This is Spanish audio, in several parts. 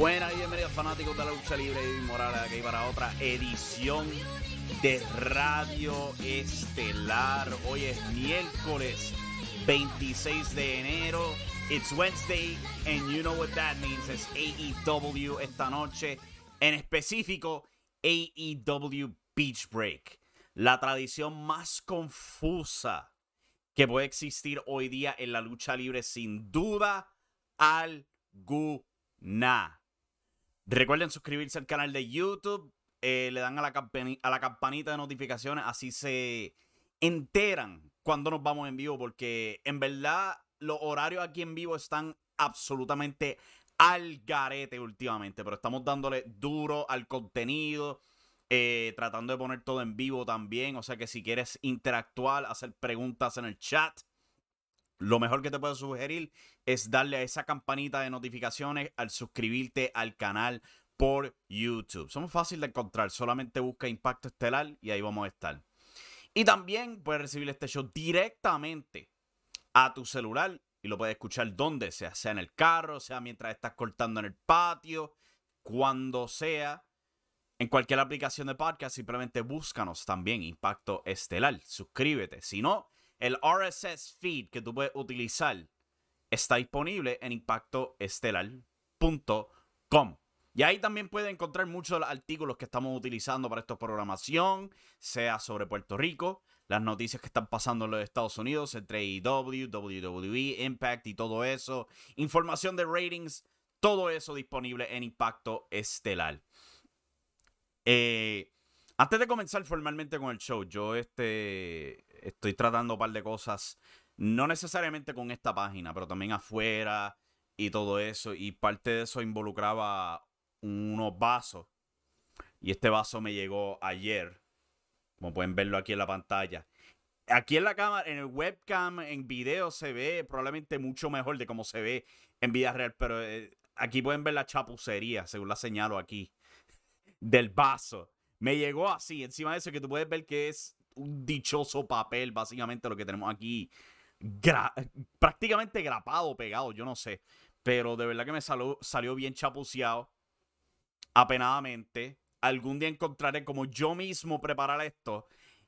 Buenas y bienvenidos fanáticos de la lucha libre y Morales aquí para otra edición de Radio Estelar. Hoy es miércoles 26 de enero. It's Wednesday and you know what that means. Es AEW esta noche. En específico, AEW Beach Break. La tradición más confusa que puede existir hoy día en la lucha libre sin duda alguna. Recuerden suscribirse al canal de YouTube. Eh, le dan a la, campanita de notificaciones. Así se enteran cuando nos vamos en vivo. Porque en verdad los horarios aquí en vivo están absolutamente al garete últimamente. Pero estamos dándole duro al contenido. Eh, tratando de poner todo en vivo también. O sea que si quieres interactuar, hacer preguntas en el chat, lo mejor que te puedo sugerir es darle a esa campanita de notificaciones al suscribirte al canal por YouTube. Somos fáciles de encontrar, solamente busca Impacto Estelar y ahí vamos a estar. Y también puedes recibir este show directamente a tu celular y lo puedes escuchar donde sea, sea en el carro, sea mientras estás cortando en el patio, cuando sea. En cualquier aplicación de podcast, simplemente búscanos también Impacto Estelar. Suscríbete. Si no, el RSS feed que tú puedes utilizar está disponible en impactoestelar.com. Y ahí también puedes encontrar muchos de los artículos que estamos utilizando para esta programación, sea sobre Puerto Rico, las noticias que están pasando en los Estados Unidos entre AEW, WWE, Impact y todo eso, información de ratings, todo eso disponible en Impacto Estelar. Eh, antes de comenzar formalmente con el show, yo este, estoy tratando un par de cosas, no necesariamente con esta página, pero también afuera y todo eso. Y parte de eso involucraba unos vasos. Y este vaso me llegó ayer, como pueden verlo aquí en la pantalla. Aquí en la cámara, en el webcam, en video se ve probablemente mucho mejor de cómo se ve en vida real, pero eh, aquí pueden ver la chapucería, según la señalo aquí, del vaso. Me llegó así, encima de eso que tú puedes ver que es un dichoso papel, básicamente lo que tenemos aquí. prácticamente grapado, pegado, yo no sé. Pero de verdad que me salió, salió bien chapuceado. Apenadamente. Algún día encontraré como yo mismo preparar esto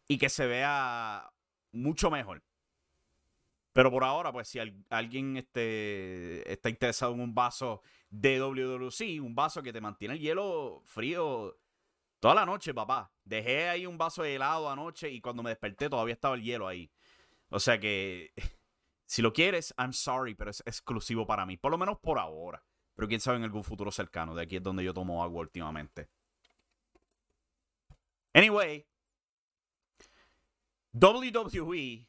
y que se vea mucho mejor. Pero por ahora, pues si alguien este, está interesado en un vaso de WWC, un vaso que te mantiene el hielo frío Toda la noche, papá. Dejé ahí un vaso de helado anoche y cuando me desperté todavía estaba el hielo ahí. O sea que, si lo quieres, I'm sorry, pero es exclusivo para mí. Por lo menos por ahora. Pero quién sabe en algún futuro cercano. De aquí es donde yo tomo agua últimamente. Anyway, WWE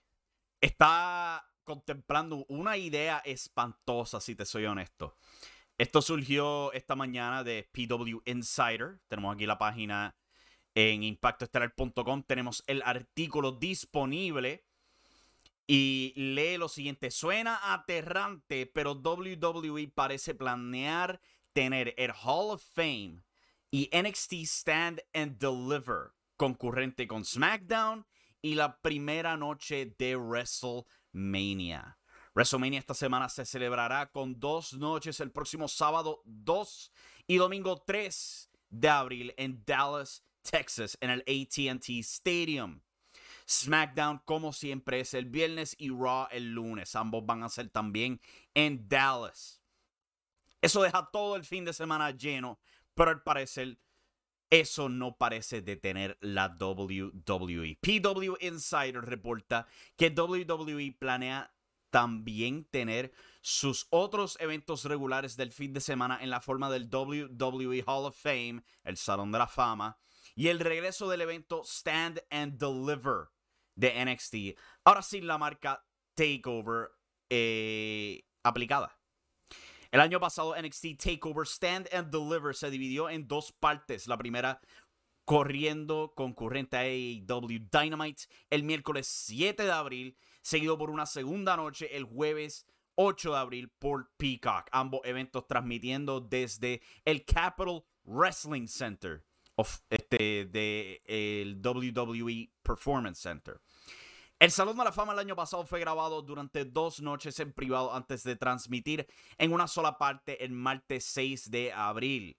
está contemplando una idea espantosa, si te soy honesto. Esto surgió esta mañana de PW Insider. Tenemos aquí la página en impactoestelar.com. Tenemos el artículo disponible. Y lee lo siguiente. Suena aterrante, pero WWE parece planear tener el Hall of Fame y NXT Stand and Deliver concurrente con SmackDown y la primera noche de WrestleMania. WrestleMania esta semana se celebrará con dos noches el próximo sábado 2 y domingo 3 de abril en Dallas, Texas, en el ATT Stadium. SmackDown, como siempre, es el viernes y Raw el lunes. Ambos van a ser también en Dallas. Eso deja todo el fin de semana lleno, pero al parecer eso no parece detener la WWE. PW Insider reporta que WWE planea también tener sus otros eventos regulares del fin de semana en la forma del WWE Hall of Fame, el Salón de la Fama, y el regreso del evento Stand and Deliver de NXT. Ahora sí, la marca Takeover eh, aplicada. El año pasado NXT Takeover Stand and Deliver se dividió en dos partes. La primera corriendo concurrente a AEW Dynamite el miércoles 7 de abril seguido por una segunda noche el jueves 8 de abril por Peacock. Ambos eventos transmitiendo desde el Capital Wrestling Center of, este, de el WWE Performance Center. El Salón de la Fama el año pasado fue grabado durante dos noches en privado antes de transmitir en una sola parte el martes 6 de abril.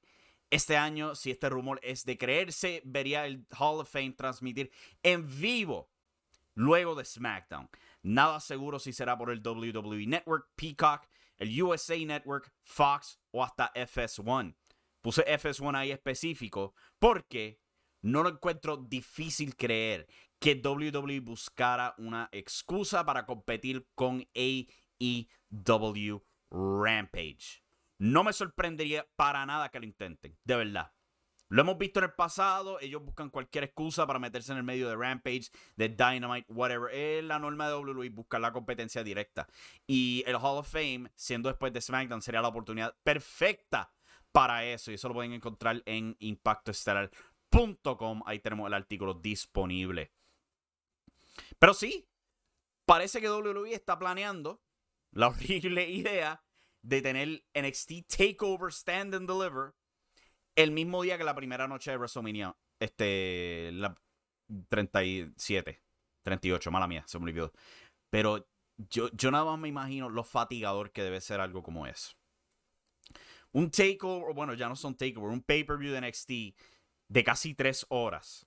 Este año, si este rumor es de creerse, vería el Hall of Fame transmitir en vivo luego de SmackDown. Nada seguro si será por el WWE Network, Peacock, el USA Network, Fox o hasta FS1. Puse FS1 ahí específico porque no lo encuentro difícil creer que WWE buscara una excusa para competir con AEW Rampage. No me sorprendería para nada que lo intenten, de verdad. Lo hemos visto en el pasado, ellos buscan cualquier excusa para meterse en el medio de Rampage, de Dynamite, whatever. Es la norma de WWE buscar la competencia directa. Y el Hall of Fame, siendo después de SmackDown, sería la oportunidad perfecta para eso. Y eso lo pueden encontrar en impactoestelar.com. Ahí tenemos el artículo disponible. Pero sí, parece que WWE está planeando la horrible idea de tener NXT Takeover Stand and Deliver el mismo día que la primera noche de WrestleMania. Este, la 37, 38, mala mía, se me olvidó. Pero yo, yo nada más me imagino lo fatigador que debe ser algo como eso. Un takeover, bueno, ya no son takeover, un pay-per-view de NXT de casi tres horas,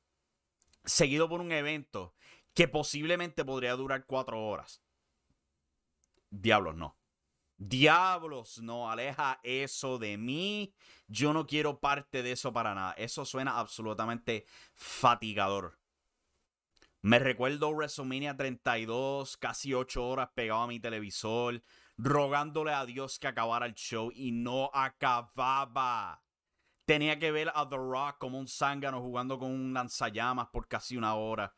seguido por un evento que posiblemente podría durar cuatro horas. Diablos, no. Diablos, no, aleja eso de mí. Yo no quiero parte de eso para nada. Eso suena absolutamente fatigador. Me recuerdo WrestleMania 32, casi 8 horas pegado a mi televisor, rogándole a Dios que acabara el show y no acababa. Tenía que ver a The Rock como un zángano jugando con un lanzallamas por casi una hora.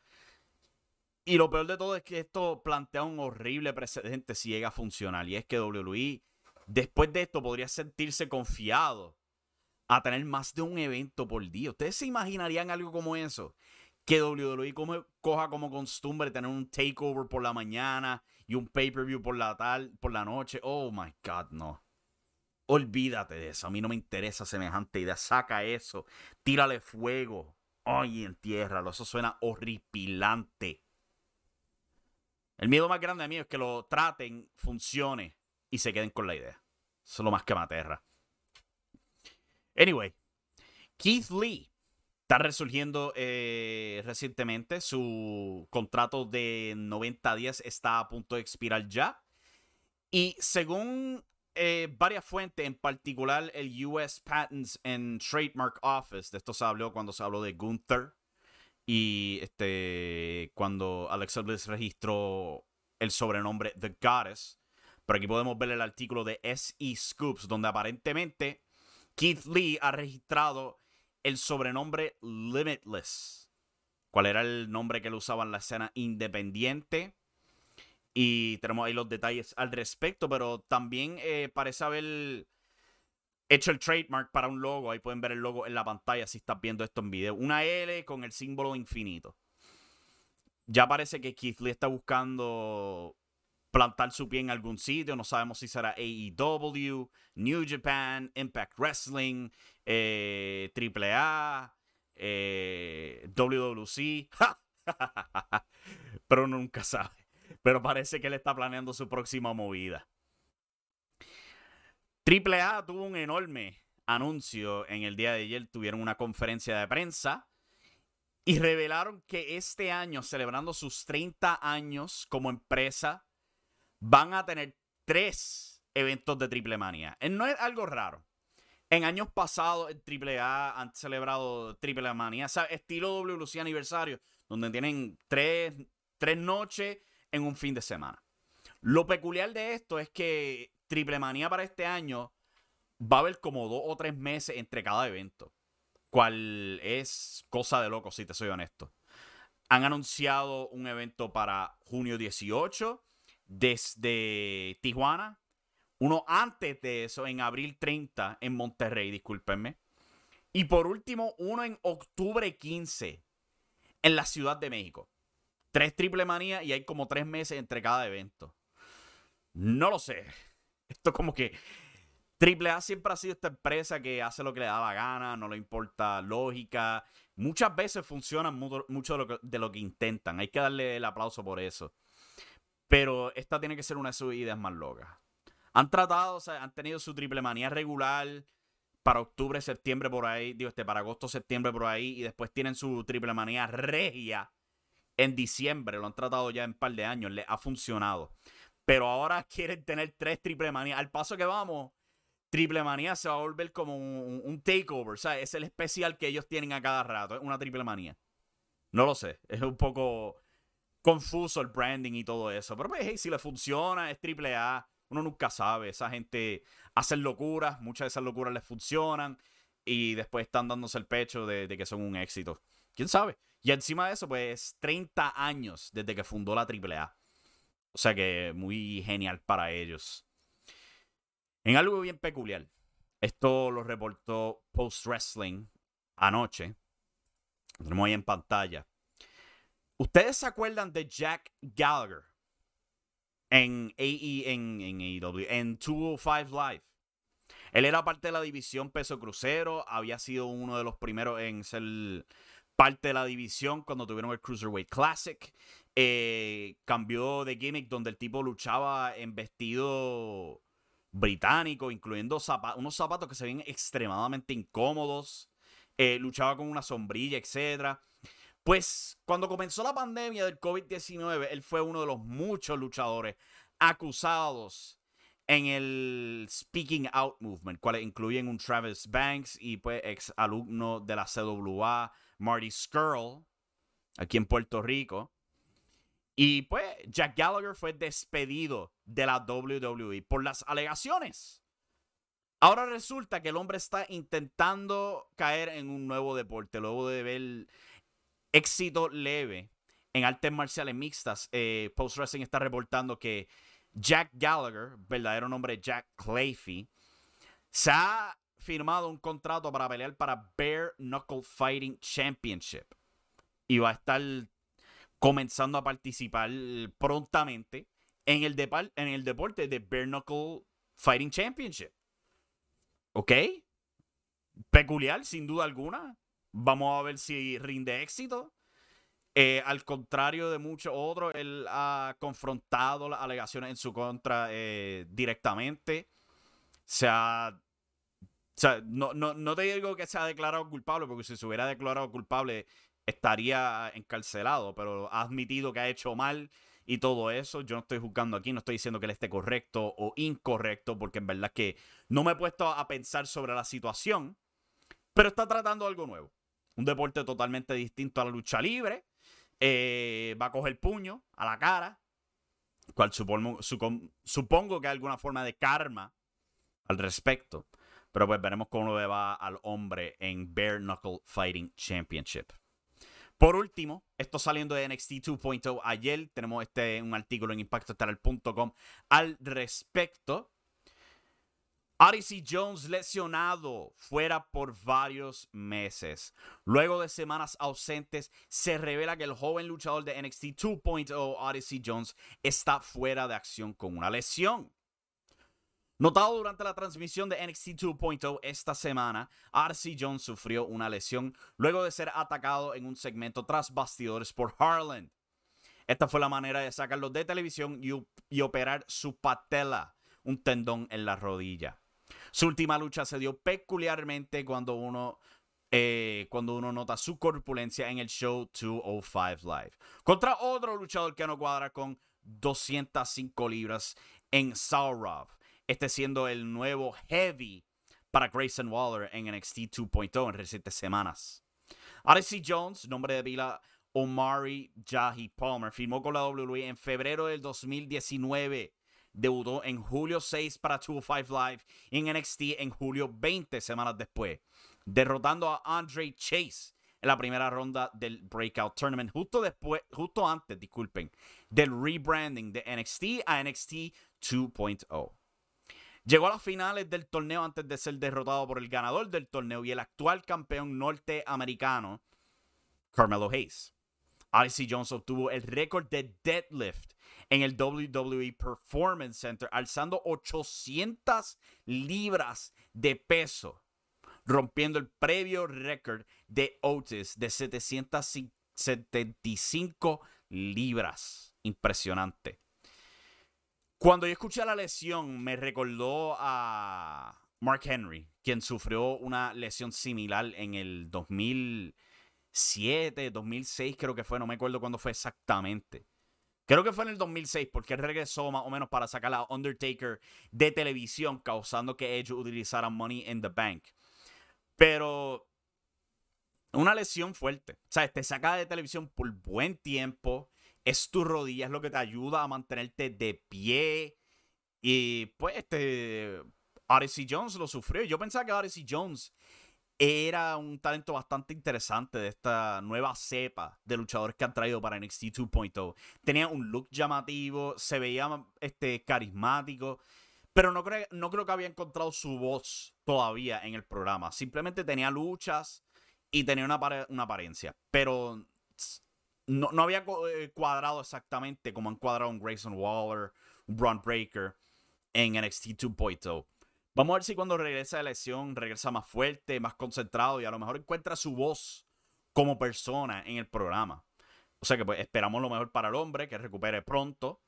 Y lo peor de todo es que esto plantea un horrible precedente si llega a funcionar. Y es que WWE, después de esto, podría sentirse confiado a tener más de un evento por día. ¿Ustedes se imaginarían algo como eso? Que WWE coja como costumbre tener un takeover por la mañana y un pay-per-view por la tal, por la noche. Oh my God, no. Olvídate de eso. A mí no me interesa semejante idea. Saca eso. Tírale fuego. Ay, entiérralo. Eso suena horripilante. El miedo más grande de mí es que lo traten, funcione y se queden con la idea. Eso es lo más que me aterra. Anyway, Keith Lee está resurgiendo eh, recientemente. Su contrato de 90 días está a punto de expirar ya. Y según eh, varias fuentes, en particular el US Patents and Trademark Office, de esto se habló cuando se habló de Gunther, y este, cuando Alexa Bliss registró el sobrenombre The Goddess. Pero aquí podemos ver el artículo de SE Scoops, donde aparentemente Keith Lee ha registrado el sobrenombre Limitless. ¿Cuál era el nombre que él usaba en la escena independiente? Y tenemos ahí los detalles al respecto, pero también eh, parece haber hecho el trademark para un logo. Ahí pueden ver el logo en la pantalla si estás viendo esto en video. Una L con el símbolo infinito. Ya parece que Keith Lee está buscando plantar su pie en algún sitio. No sabemos si será AEW, New Japan, Impact Wrestling, eh, AAA, eh, WWC. Pero nunca sabe. Pero parece que él está planeando su próxima movida. AAA tuvo un enorme anuncio en el día de ayer. Tuvieron una conferencia de prensa y revelaron que este año, celebrando sus 30 años como empresa, van a tener tres eventos de Triple Manía. Eh, no es algo raro. En años pasados, en AAA han celebrado Triple Manía, o estilo WLC aniversario, donde tienen tres, tres noches en un fin de semana. Lo peculiar de esto es que Triple Manía para este año va a haber como dos o tres meses entre cada evento. Cual es cosa de loco, si te soy honesto. Han anunciado un evento para junio 18 desde Tijuana. Uno antes de eso, en abril 30, en Monterrey, discúlpenme. Y por último, uno en octubre 15, en la Ciudad de México. Tres triple manía y hay como tres meses entre cada evento. No lo sé. Esto como que Triple A siempre ha sido esta empresa que hace lo que le da la gana, no le importa lógica, muchas veces funcionan mucho, de, lo que, de lo que intentan. Hay que darle el aplauso por eso. Pero esta tiene que ser una de sus ideas más locas. Han tratado, o sea, han tenido su triple manía regular para octubre, septiembre por ahí, digo, este, para agosto, septiembre por ahí, y después tienen su triple manía regia en diciembre. Lo han tratado ya en un par de años, le ha funcionado. Pero ahora quieren tener tres triple manías. Al paso que vamos, triple manía se va a volver como un, takeover. O sea, es el especial que ellos tienen a cada rato. Es una triple manía. No lo sé. Es un poco confuso el branding y todo eso. Pero pues, hey, si le funciona, es triple A. Uno nunca sabe. Esa gente hace locuras. Muchas de esas locuras les funcionan. Y después están dándose el pecho de, de que son un éxito. ¿Quién sabe? Y encima de eso, pues 30 años desde que fundó la AAA. O sea que muy genial para ellos. En algo bien peculiar. Esto lo reportó Post Wrestling anoche. Lo tenemos ahí en pantalla. ¿Ustedes se acuerdan de Jack Gallagher en AE, en, en AEW, en 205 Live? Él era parte de la división peso crucero, había sido uno de los primeros en ser parte de la división cuando tuvieron el Cruiserweight Classic. Eh, cambió de gimmick donde el tipo luchaba en vestido británico, incluyendo unos zapatos que se ven extremadamente incómodos. Eh, luchaba con una sombrilla, etc. Pues cuando comenzó la pandemia del COVID-19, él fue uno de los muchos luchadores acusados en el Speaking Out Movement, cuales incluyen un Travis Banks y pues ex alumno de la CWA, Marty Skrull, aquí en Puerto Rico. Y pues Jack Gallagher fue despedido de la WWE por las alegaciones. Ahora resulta que el hombre está intentando caer en un nuevo deporte, luego de ver éxito leve en artes marciales mixtas. Eh, Post Wrestling está reportando que Jack Gallagher, verdadero nombre Jack Clayfy, se ha firmado un contrato para pelear para Bare Knuckle Fighting Championship. Y va a estar comenzando a participar prontamente en el, en el deporte de Bare Knuckle Fighting Championship. ¿Ok? Peculiar, sin duda alguna. Vamos a ver si rinde éxito. Eh, al contrario de muchos otros, él ha confrontado las alegaciones en su contra eh, directamente. Se ha. O sea, no, no, no te digo que se ha declarado culpable, porque si se hubiera declarado culpable, estaría encarcelado, pero ha admitido que ha hecho mal y todo eso. Yo no estoy juzgando aquí, no estoy diciendo que él esté correcto o incorrecto, porque en verdad que no me he puesto a pensar sobre la situación, pero está tratando algo nuevo. Un deporte totalmente distinto a la lucha libre. Eh, va a coger puño a la cara, cual supongo, supongo que hay alguna forma de karma al respecto. Pero pues veremos cómo le va al hombre en Bare Knuckle Fighting Championship. Por último, esto saliendo de NXT 2.0 ayer, tenemos este, un artículo en impactoestelar.com al respecto. Odyssey Jones lesionado fuera por varios meses. Luego de semanas ausentes, se revela que el joven luchador de NXT 2.0, Odyssey Jones, está fuera de acción con una lesión. Notado durante la transmisión de NXT 2.0 esta semana, RC Jones sufrió una lesión luego de ser atacado en un segmento tras bastidores por Harland. Esta fue la manera de sacarlo de televisión y, operar su patela, un tendón en la rodilla. Su última lucha se dio peculiarmente cuando uno, eh, cuando uno nota su corpulencia en el show 205 Live. Contra otro luchador que no cuadra con 205 libras en Saurov este siendo el nuevo heavy para Grayson Waller en NXT 2.0 en recientes semanas. RC Jones, nombre de pila Omari Jahi Palmer, firmó con la WWE en febrero del 2019. Debutó en julio 6 para 205 Live y en NXT en julio 20 semanas después, derrotando a Andre Chase en la primera ronda del Breakout Tournament, justo después, justo antes, disculpen, del rebranding de NXT a NXT 2.0. Llegó a las finales del torneo antes de ser derrotado por el ganador del torneo y el actual campeón norteamericano, Carmelo Hayes. Odyssey Jones obtuvo el récord de deadlift en el WWE Performance Center, alzando 800 libras de peso rompiendo el previo récord de Otis de 775 libras. Impresionante. Cuando yo escuché la lesión, me recordó a Mark Henry, quien sufrió una lesión similar en el 2007, 2006, creo que fue, no me acuerdo cuándo fue exactamente. Creo que fue en el 2006 porque él regresó más o menos para sacar a Undertaker de televisión, causando que ellos utilizaran Money in the Bank. Pero una lesión fuerte. O sea, te saca de televisión por buen tiempo. Es tu rodilla, es lo que te ayuda a mantenerte de pie. Y pues, este. Odyssey Jones lo sufrió. Yo pensaba que Odyssey Jones era un talento bastante interesante de esta nueva cepa de luchadores que han traído para NXT 2.0. Tenía un look llamativo, se veía este, carismático, pero no, creo, no creo que había encontrado su voz todavía en el programa. Simplemente tenía luchas y tenía una, una apariencia, pero no, no, había eh, cuadrado exactamente como han cuadrado un Grayson Waller, un Braun Breaker en NXT 2.0. Vamos a ver si cuando regresa de lesión regresa más fuerte, más concentrado y a lo mejor encuentra su voz como persona en el programa. O sea que pues esperamos lo mejor para el hombre, que recupere pronto,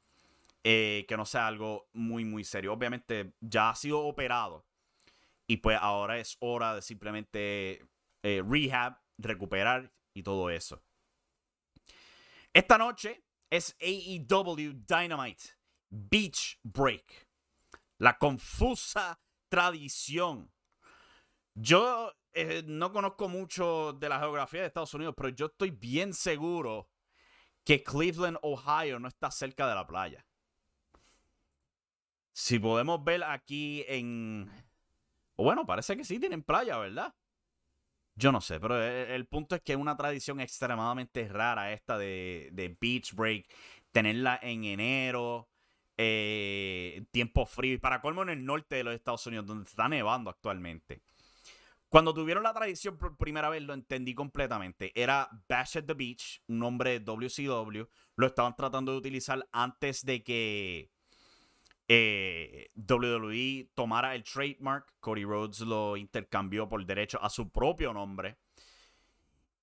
eh, que no sea algo muy, muy serio. Obviamente ya ha sido operado y pues ahora es hora de simplemente eh, rehab, recuperar y todo eso. Esta noche es AEW Dynamite Beach Break. La confusa tradición. Yo eh, no conozco mucho de la geografía de Estados Unidos, pero yo estoy bien seguro que Cleveland, Ohio no está cerca de la playa. Si podemos ver aquí en... Bueno, parece que sí tienen playa, ¿verdad? Yo no sé, pero el, punto es que es una tradición extremadamente rara esta de, de Beach Break. Tenerla en enero, eh, tiempo frío. Y para colmo en el norte de los Estados Unidos, donde está nevando actualmente. Cuando tuvieron la tradición por primera vez, lo entendí completamente. Era Bash at the Beach, un nombre de WCW. Lo estaban tratando de utilizar antes de que eh, WWE tomara el trademark. Cody Rhodes lo intercambió por derecho a su propio nombre.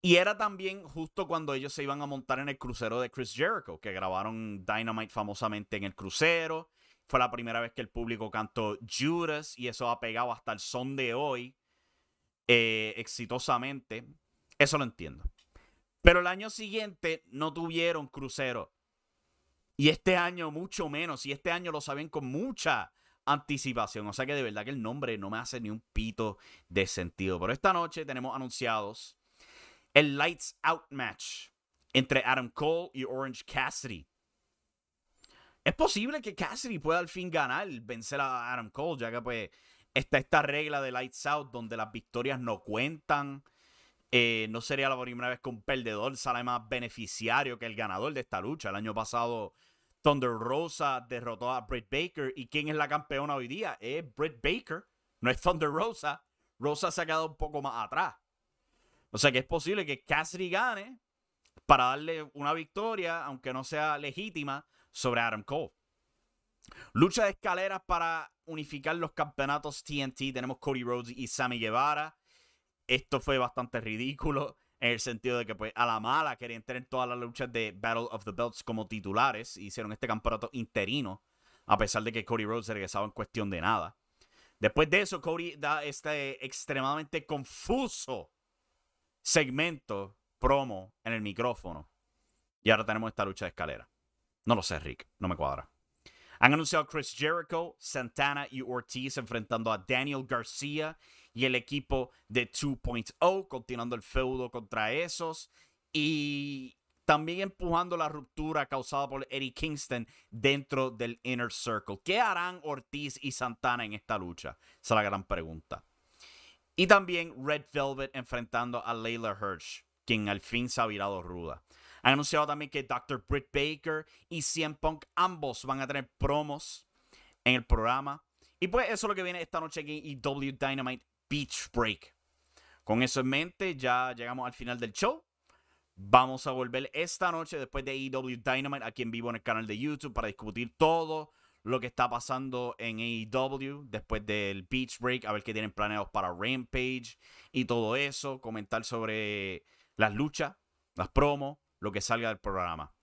Y era también justo cuando ellos se iban a montar en el crucero de Chris Jericho, que grabaron Dynamite famosamente en el crucero. Fue la primera vez que el público cantó Judas y eso ha pegado hasta el son de hoy eh, exitosamente. Eso lo entiendo. Pero el año siguiente no tuvieron crucero. Y este año mucho menos. Y este año lo saben con mucha anticipación. O sea que de verdad que el nombre no me hace ni un pito de sentido. Pero esta noche tenemos anunciados el Lights Out match entre Adam Cole y Orange Cassidy. Es posible que Cassidy pueda al fin ganar, vencer a Adam Cole, ya que pues está esta regla de Lights Out donde las victorias no cuentan. Eh, no sería la primera vez que un perdedor sale más beneficiario que el ganador de esta lucha. El año pasado Thunder Rosa derrotó a Britt Baker. ¿Y quién es la campeona hoy día? Es Britt Baker, no es Thunder Rosa. Rosa se ha quedado un poco más atrás. O sea que es posible que Cassidy gane para darle una victoria, aunque no sea legítima, sobre Adam Cole. Lucha de escaleras para unificar los campeonatos TNT. Tenemos Cody Rhodes y Sammy Guevara. Esto fue bastante ridículo en el sentido de que pues a la mala querían tener todas las luchas de Battle of the Belts como titulares. Hicieron este campeonato interino, a pesar de que Cody Rhodes regresaba en cuestión de nada. Después de eso, Cody da este extremadamente confuso segmento promo en el micrófono. Y ahora tenemos esta lucha de escalera. No lo sé, Rick. No me cuadra. Han anunciado Chris Jericho, Santana y Ortiz enfrentando a Daniel García y el equipo de 2.0, continuando el feudo contra esos. Y también empujando la ruptura causada por Eddie Kingston dentro del Inner Circle. ¿Qué harán Ortiz y Santana en esta lucha? Esa es la gran pregunta. Y también Red Velvet enfrentando a Layla Hirsch, quien al fin se ha virado ruda. Han anunciado también que Dr. Britt Baker y CM Punk ambos van a tener promos en el programa. Y pues eso es lo que viene esta noche aquí en EW Dynamite Beach Break. Con eso en mente, ya llegamos al final del show. Vamos a volver esta noche después de EW Dynamite aquí en vivo en el canal de YouTube para discutir todo lo que está pasando en AEW después del Beach Break, a ver qué tienen planeados para Rampage y todo eso, comentar sobre las luchas, las promos, lo que salga del programa.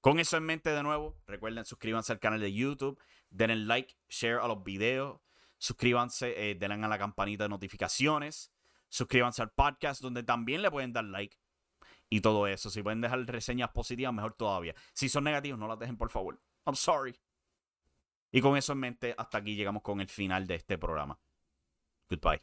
Con eso en mente de nuevo, recuerden suscríbanse al canal de YouTube, denle like, share a los videos, suscríbanse, eh, denle a la campanita de notificaciones, suscríbanse al podcast donde también le pueden dar like y todo eso. Si pueden dejar reseñas positivas, mejor todavía. Si son negativos, no las dejen, por favor. I'm sorry. Y con eso en mente, hasta aquí llegamos con el final de este programa. Goodbye.